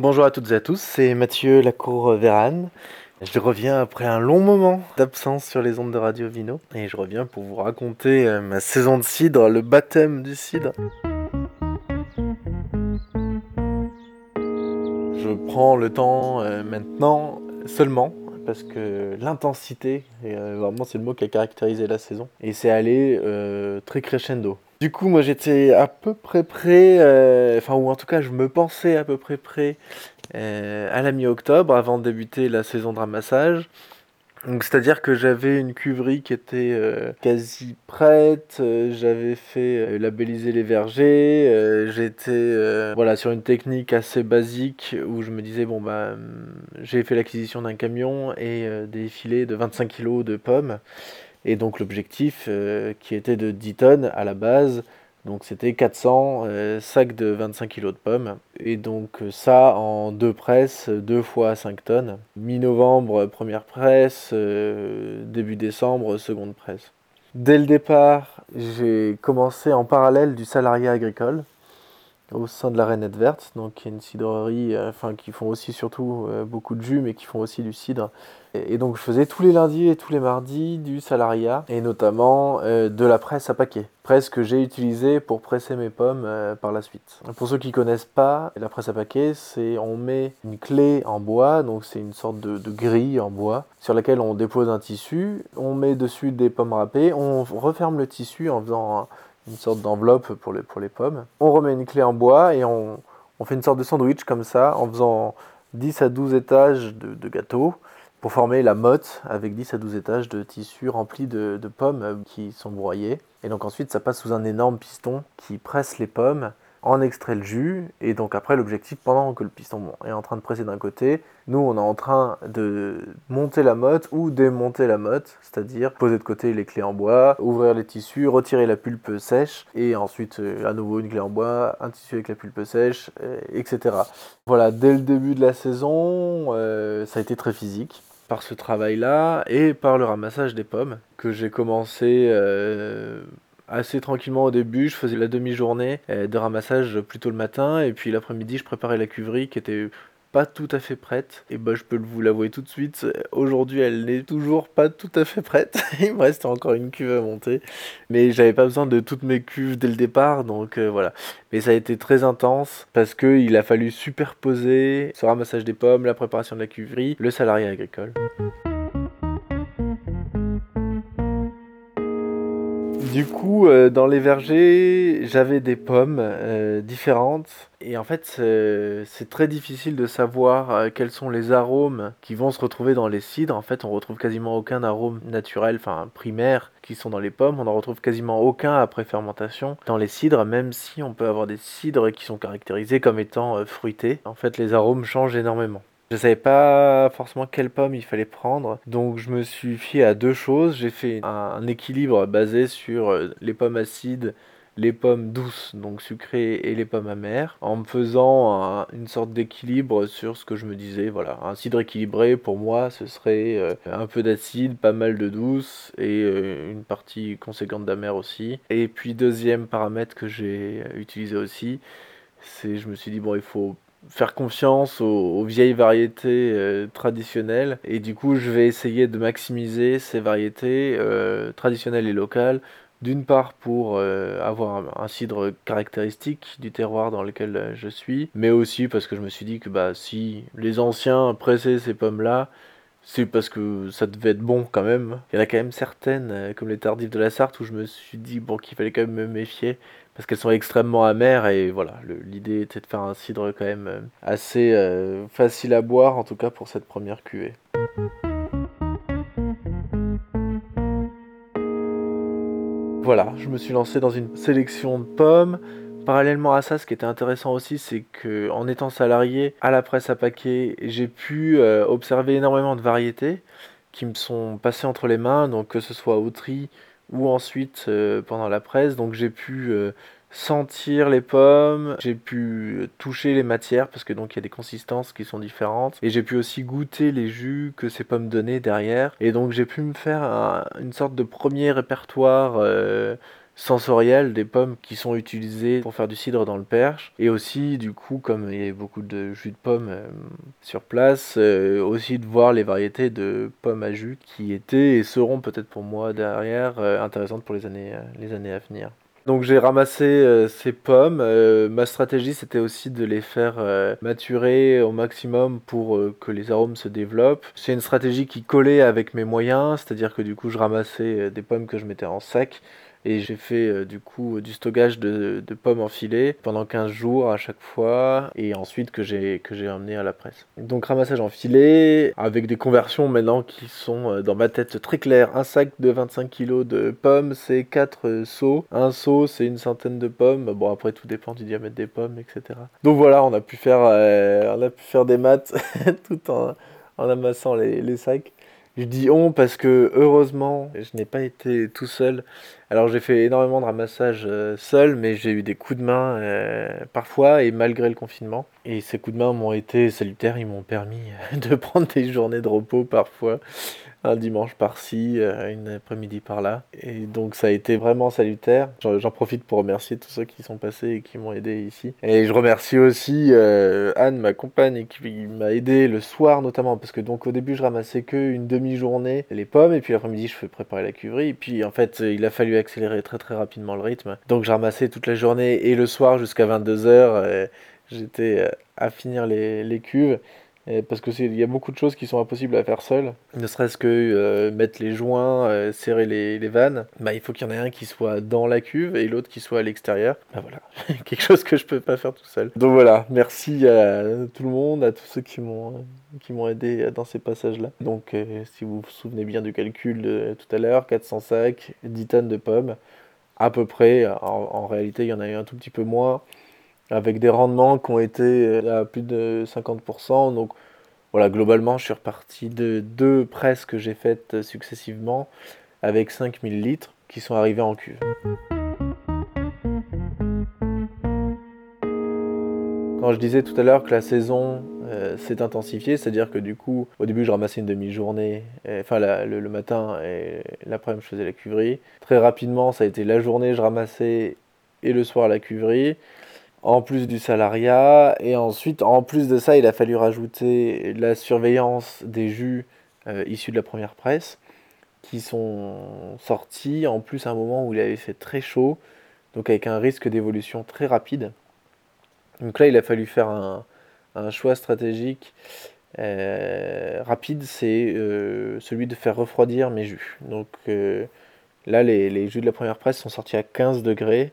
Bonjour à toutes et à tous, c'est Mathieu Lacour-Vérane. Je reviens après un long moment d'absence sur les ondes de Radio Vino et je reviens pour vous raconter euh, ma saison de cidre, le baptême du cidre. Je prends le temps euh, maintenant seulement parce que l'intensité, euh, vraiment c'est le mot qui a caractérisé la saison, et c'est allé très crescendo. Du coup, moi j'étais à peu près prêt, euh, enfin ou en tout cas je me pensais à peu près prêt à la mi-octobre avant de débuter la saison de ramassage. Donc c'est-à-dire que j'avais une cuverie qui était euh, quasi prête, euh, j'avais fait euh, labelliser les vergers, j'étais voilà sur une technique assez basique où je me disais bon bah hum, j'ai fait l'acquisition d'un camion et des filets de 25 kg de pommes et donc l'objectif qui était de 10 tonnes à la base donc c'était 400 euh, sacs de 25 kg de pommes. Et donc euh, ça en deux presses, deux fois 5 tonnes. Mi-novembre, première presse, euh, début décembre, seconde presse. Dès le départ, j'ai commencé en parallèle du salariat agricole au sein de la Rainette Verte, donc qui est une cidrerie, euh, enfin qui font aussi surtout euh, beaucoup de jus, mais qui font aussi du cidre. Et, donc je faisais tous les lundis et tous les mardis du salariat, et notamment euh, de la presse à paquet. Presse que j'ai utilisée pour presser mes pommes par la suite. Pour ceux qui connaissent pas, la presse à paquet, c'est on met une clé en bois, donc c'est une sorte de, grille en bois, sur laquelle on dépose un tissu, on met dessus des pommes râpées, on referme le tissu en faisant... une sorte d'enveloppe pour les, pour les pommes. On remet une clé en bois et on, on, fait une sorte de sandwich comme ça en faisant 10 à 12 étages de, de gâteau pour former la motte avec 10 à 12 étages de tissu rempli de, de pommes qui sont broyées. Et donc ensuite ça passe sous un énorme piston qui presse les pommes en extrait le jus. Et donc après, l'objectif, pendant que le piston est en train de presser d'un côté, nous, on est en train de monter la motte ou démonter la motte, c'est-à-dire poser de côté les clés en bois, ouvrir les tissus, retirer la pulpe sèche, et ensuite euh, à nouveau une clé en bois, un tissu avec la pulpe sèche, euh, etc. Voilà, dès le début de la saison, euh, ça a été très physique par ce travail-là et par le ramassage des pommes que j'ai commencé assez tranquillement au début. Je faisais la demi-journée euh, de ramassage plutôt le matin et puis l'après-midi je préparais la cuverie qui était pas tout à fait prête. Et bah je peux vous l'avouer tout de suite, aujourd'hui elle n'est toujours pas tout à fait prête. Il me reste encore une cuve à monter. Mais j'avais pas besoin de toutes mes cuves dès le départ, donc euh, voilà. Mais ça a été très intense parce qu'il a fallu superposer ce ramassage des pommes, la préparation de la cuverie, le salarié agricole. Du coup, euh, dans les vergers, j'avais des pommes euh, différentes. Et en fait, c'est très difficile de savoir euh, quels sont les arômes qui vont se retrouver dans les cidres. En fait, on retrouve quasiment aucun arôme naturel, enfin primaire, qui sont dans les pommes. On n'en retrouve quasiment aucun après fermentation dans les cidres, même si on peut avoir des cidres qui sont caractérisés comme étant fruités. En fait, les arômes changent énormément. Je savais pas forcément quelle pomme il fallait prendre, donc je me suis fié à deux choses. J'ai fait un, équilibre basé sur euh, les pommes acides, les pommes douces, donc sucrées, et les pommes amères, en me faisant une sorte d'équilibre sur ce que je me disais. Voilà, un cidre équilibré pour moi, ce serait euh, un peu d'acide, pas mal de douce et euh, une partie conséquente d'amère aussi. Et puis deuxième paramètre que j'ai utilisé aussi, c'est je me suis dit bon il faut faire confiance aux, vieilles variétés euh, traditionnelles. Et du coup je vais essayer de maximiser ces variétés euh, traditionnelles et locales. D'une part pour euh, avoir un, cidre caractéristique du terroir dans lequel je suis mais aussi parce que je me suis dit que bah si les anciens pressaient ces pommes là c'est parce que ça devait être bon quand même. Il y en a quand même certaines, comme les tardives de la Sarthe, où je me suis dit bon, qu'il fallait quand même me méfier parce qu'elles sont extrêmement amères et voilà, l'idée était de faire un cidre quand même euh, assez euh, facile à boire, en tout cas pour cette première cuvée. Voilà, je me suis lancé dans une sélection de pommes. Parallèlement à ça, ce qui était intéressant aussi, c'est que en étant salarié à la presse à paquet, j'ai pu euh, observer énormément de variétés qui me sont passées entre les mains, donc que ce soit au tri ou ensuite pendant la presse. Donc j'ai pu sentir les pommes, j'ai pu toucher les matières parce que donc il y a des consistances qui sont différentes et j'ai pu aussi goûter les jus que ces pommes donnaient derrière et donc j'ai pu me faire une sorte de premier répertoire euh, sensorielles des pommes qui sont utilisées pour faire du cidre dans le Perche. Et aussi, du coup, comme il y a beaucoup de jus de pommes euh, sur place, euh, aussi de voir les variétés de pommes à jus qui étaient et seront peut-être pour moi derrière intéressantes pour les années, les années à venir. Donc j'ai ramassé euh, ces pommes. Euh, ma stratégie c'était aussi de les faire euh, maturer au maximum pour que les arômes se développent. C'est une stratégie qui collait avec mes moyens, c'est-à-dire que du coup je ramassais des pommes que je mettais en sac et j'ai fait euh, du coup du stockage de, pommes en filet pendant 15 jours à chaque fois et ensuite que j'ai emmené à la presse. Donc ramassage en filet avec des conversions maintenant qui sont euh, dans ma tête très claires. Un sac de 25 kg de pommes c'est 4 euh, seaux. Un seau c'est une centaine de pommes. Bon après tout dépend du diamètre des pommes etc. Donc voilà on a pu faire, on a pu faire des maths tout en, amassant les sacs. Je dis on parce que heureusement, je n'ai pas été tout seul. Alors j'ai fait énormément de ramassage euh, seul, mais j'ai eu des coups de main euh, parfois et malgré le confinement. Et ces coups de main m'ont été salutaires, ils m'ont permis de prendre des journées de repos parfois un dimanche par-ci, euh, une après-midi par-là. Et donc ça a été vraiment salutaire. J'en profite pour remercier tous ceux qui sont passés et qui m'ont aidé ici. Et je remercie aussi euh, Anne, ma compagne, qui m'a aidé le soir notamment, parce que donc au début je ramassais que une demi-journée les pommes, et puis l'après-midi je fais préparer la cuverie. Et puis en fait il a fallu accélérer très très rapidement le rythme. Donc je ramassais toute la journée et le soir jusqu'à 22h. Euh, j'étais à finir les, les cuves parce que il y a beaucoup de choses qui sont impossibles à faire seul. Ne serait-ce que euh, mettre les joints, euh, serrer les, les vannes. Bah, il faut qu'il y en ait un qui soit dans la cuve et l'autre qui soit à l'extérieur. Bah voilà, quelque chose que je peux pas faire tout seul. Donc voilà, merci à tout le monde, à tous ceux qui m'ont qui m'ont aidé dans ces passages-là. Donc euh, si vous vous souvenez bien du calcul de tout à l'heure, 400 sacs, 10 tonnes de pommes, à peu près. En, en réalité, il y en a eu un tout petit peu moins avec des rendements qui ont été à plus de 50%. Donc voilà, globalement, je suis reparti de deux presses que j'ai faites successivement avec 5000 litres qui sont arrivés en cuve. Quand je disais tout à l'heure que la saison euh, s'est intensifiée, c'est-à-dire que du coup, au début, je ramassais une demi-journée, enfin le, le, matin et l'après-midi, je faisais la cuverie. Très rapidement, ça a été la journée, je ramassais et le soir la cuverie en plus du salariat. Et ensuite, en plus de ça, il a fallu rajouter la surveillance des jus euh, issus de la première presse, qui sont sortis en plus à un moment où il avait fait très chaud, donc avec un risque d'évolution très rapide. Donc là, il a fallu faire un, choix stratégique euh, rapide, c'est euh, celui de faire refroidir mes jus. Donc là, les, les, jus de la première presse sont sortis à 15 degrés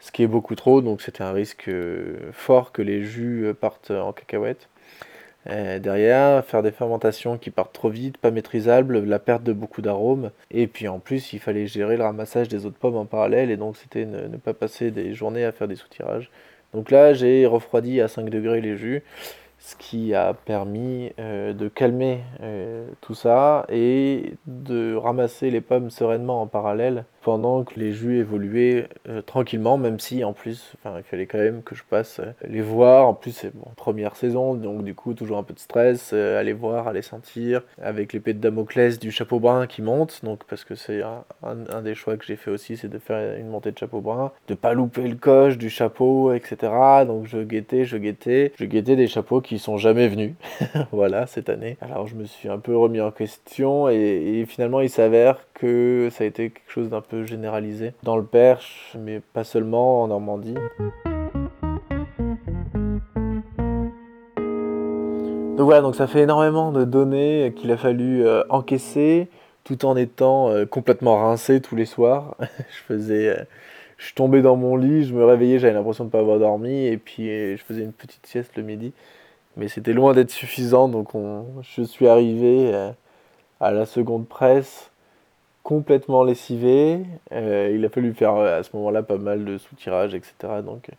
ce qui est beaucoup trop, donc c'était un risque euh, fort que les jus euh, partent en cacahuète. Euh, derrière, faire des fermentations qui partent trop vite, pas maîtrisables, la perte de beaucoup d'arômes. Et puis en plus, il fallait gérer le ramassage des autres pommes en parallèle, et donc c'était ne, pas passer des journées à faire des soutirages. Donc là, j'ai refroidi à 5 degrés les jus ce qui a permis euh, de calmer euh, tout ça et de ramasser les pommes sereinement en parallèle pendant que les jus évoluaient euh, tranquillement, même si en plus, il fallait quand même que je passe les voir. En plus, c'est bon, première saison, donc du coup, toujours un peu de stress, aller voir, aller sentir, avec l'épée de Damoclès du chapeau brun qui monte, donc parce que c'est un, un, des choix que j'ai fait aussi, c'est de faire une montée de chapeau brun, de pas louper le coche du chapeau, etc. Donc je guettais, je guettais, je guettais des chapeaux qui sont jamais venus, voilà, cette année. Alors je me suis un peu remis en question et, finalement il s'avère que ça a été quelque chose d'un peu généralisé dans le Perche, mais pas seulement en Normandie. Donc voilà, donc ça fait énormément de données qu'il a fallu euh, encaisser tout en étant euh, complètement rincé tous les soirs. je faisais euh, je tombais dans mon lit, je me réveillais, j'avais l'impression de ne pas avoir dormi, et puis je faisais une petite sieste le midi mais c'était loin d'être suffisant. Donc on, je suis arrivé à la seconde presse complètement lessivé. Euh, il a fallu faire euh, à ce moment-là pas mal de soutirages, etc. Donc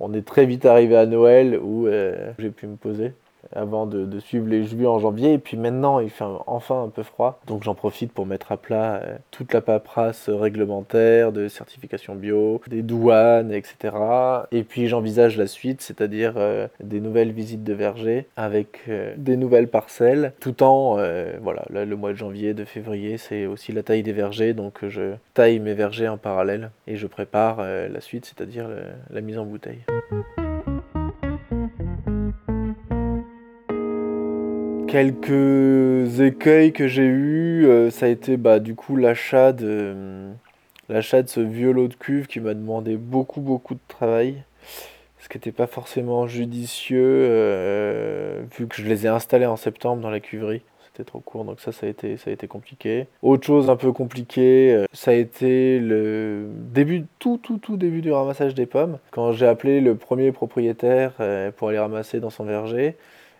on est très vite arrivé à Noël où j'ai pu me poser. Avant de, suivre les juillet en janvier. Et puis maintenant, il fait enfin un peu froid. Donc j'en profite pour mettre à plat euh, toute la paperasse réglementaire de certification bio, des douanes, etc. Et puis j'envisage la suite, c'est-à-dire euh, des nouvelles visites de verger avec euh, des nouvelles parcelles. Tout en, voilà, le mois de janvier, de février, c'est aussi la taille des vergers. Donc je taille mes vergers en parallèle et je prépare la suite, c'est-à-dire la mise en bouteille. Quelques écueils que j'ai eu, euh, ça a été bah, du coup l'achat de, ce vieux lot de cuve qui m'a demandé beaucoup beaucoup de travail, ce qui n'était pas forcément judicieux euh, vu que je les ai installés en septembre dans la cuverie. C'était trop court, donc ça, ça a été, ça a été compliqué. Autre chose un peu compliquée, euh, ça a été le début, tout, tout, tout début du ramassage des pommes. Quand j'ai appelé le premier propriétaire pour aller ramasser dans son verger,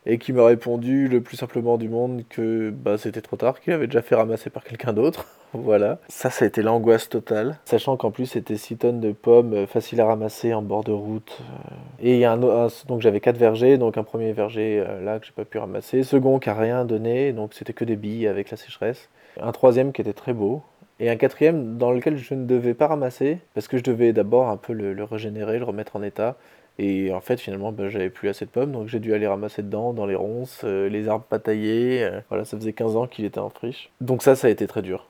et qui m'a répondu le plus simplement du monde que bah, c'était trop tard, qu'il avait déjà fait ramasser par quelqu'un d'autre. voilà. Ça, ça a été l'angoisse totale. Sachant qu'en plus, c'était 6 tonnes de pommes euh, faciles à ramasser en bord de route. Euh. Et il y a un, donc j'avais 4 vergers, donc un premier verger euh, là que j'ai pas pu ramasser. Second qui a rien donné, donc c'était que des billes avec la sécheresse. Un troisième qui était très beau. Et un quatrième dans lequel je ne devais pas ramasser, parce que je devais d'abord un peu le régénérer, le remettre en état. Et en fait, finalement, ben, j'avais plus assez de pommes, donc j'ai dû aller ramasser dedans, dans les ronces, euh, les arbres pas taillés. Euh, voilà, ça faisait 15 ans qu'il était en friche. Donc ça, ça a été très dur.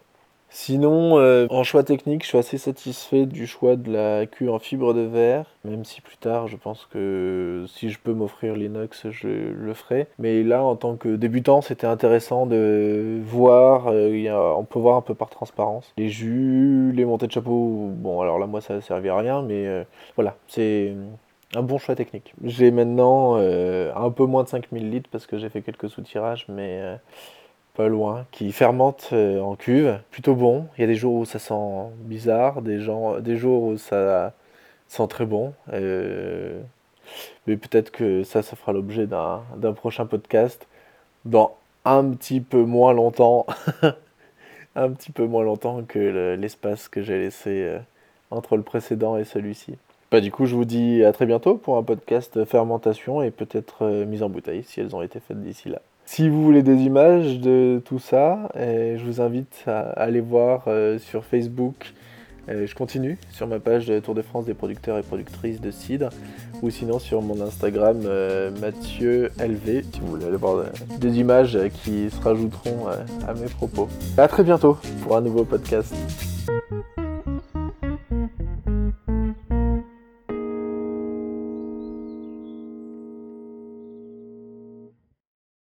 Sinon, euh, en choix technique, je suis assez satisfait du choix de la queue en fibre de verre, même si plus tard, je pense que si je peux m'offrir l'inox, je le ferai. Mais là, en tant que débutant, c'était intéressant de voir, on peut voir un peu par transparence, les jus, les montées de chapeau. Bon, alors là, moi, ça ne servait à rien, mais voilà, c'est un bon choix technique. J'ai maintenant euh, un peu moins de 5000 litres parce que j'ai fait quelques soutirages, mais euh, pas loin, qui fermente euh, en cuve. Plutôt bon. Il y a des jours où ça sent bizarre, des jours où ça sent très bon. mais peut-être que ça, ça fera l'objet d'un prochain podcast dans un petit peu moins longtemps. un petit peu moins longtemps que l'espace que j'ai laissé entre le précédent et celui-ci. Bah, du coup, je vous dis à très bientôt pour un podcast fermentation et peut-être euh, mise en bouteille si elles ont été faites d'ici là. Si vous voulez des images de tout ça, eh, je vous invite à aller voir euh, sur Facebook. Eh, je continue sur ma page Tour de France des producteurs et productrices de cidre ou sinon sur mon Instagram euh, Mathieu LV si vous voulez aller voir des images qui se rajouteront à mes propos. A très bientôt pour un nouveau podcast.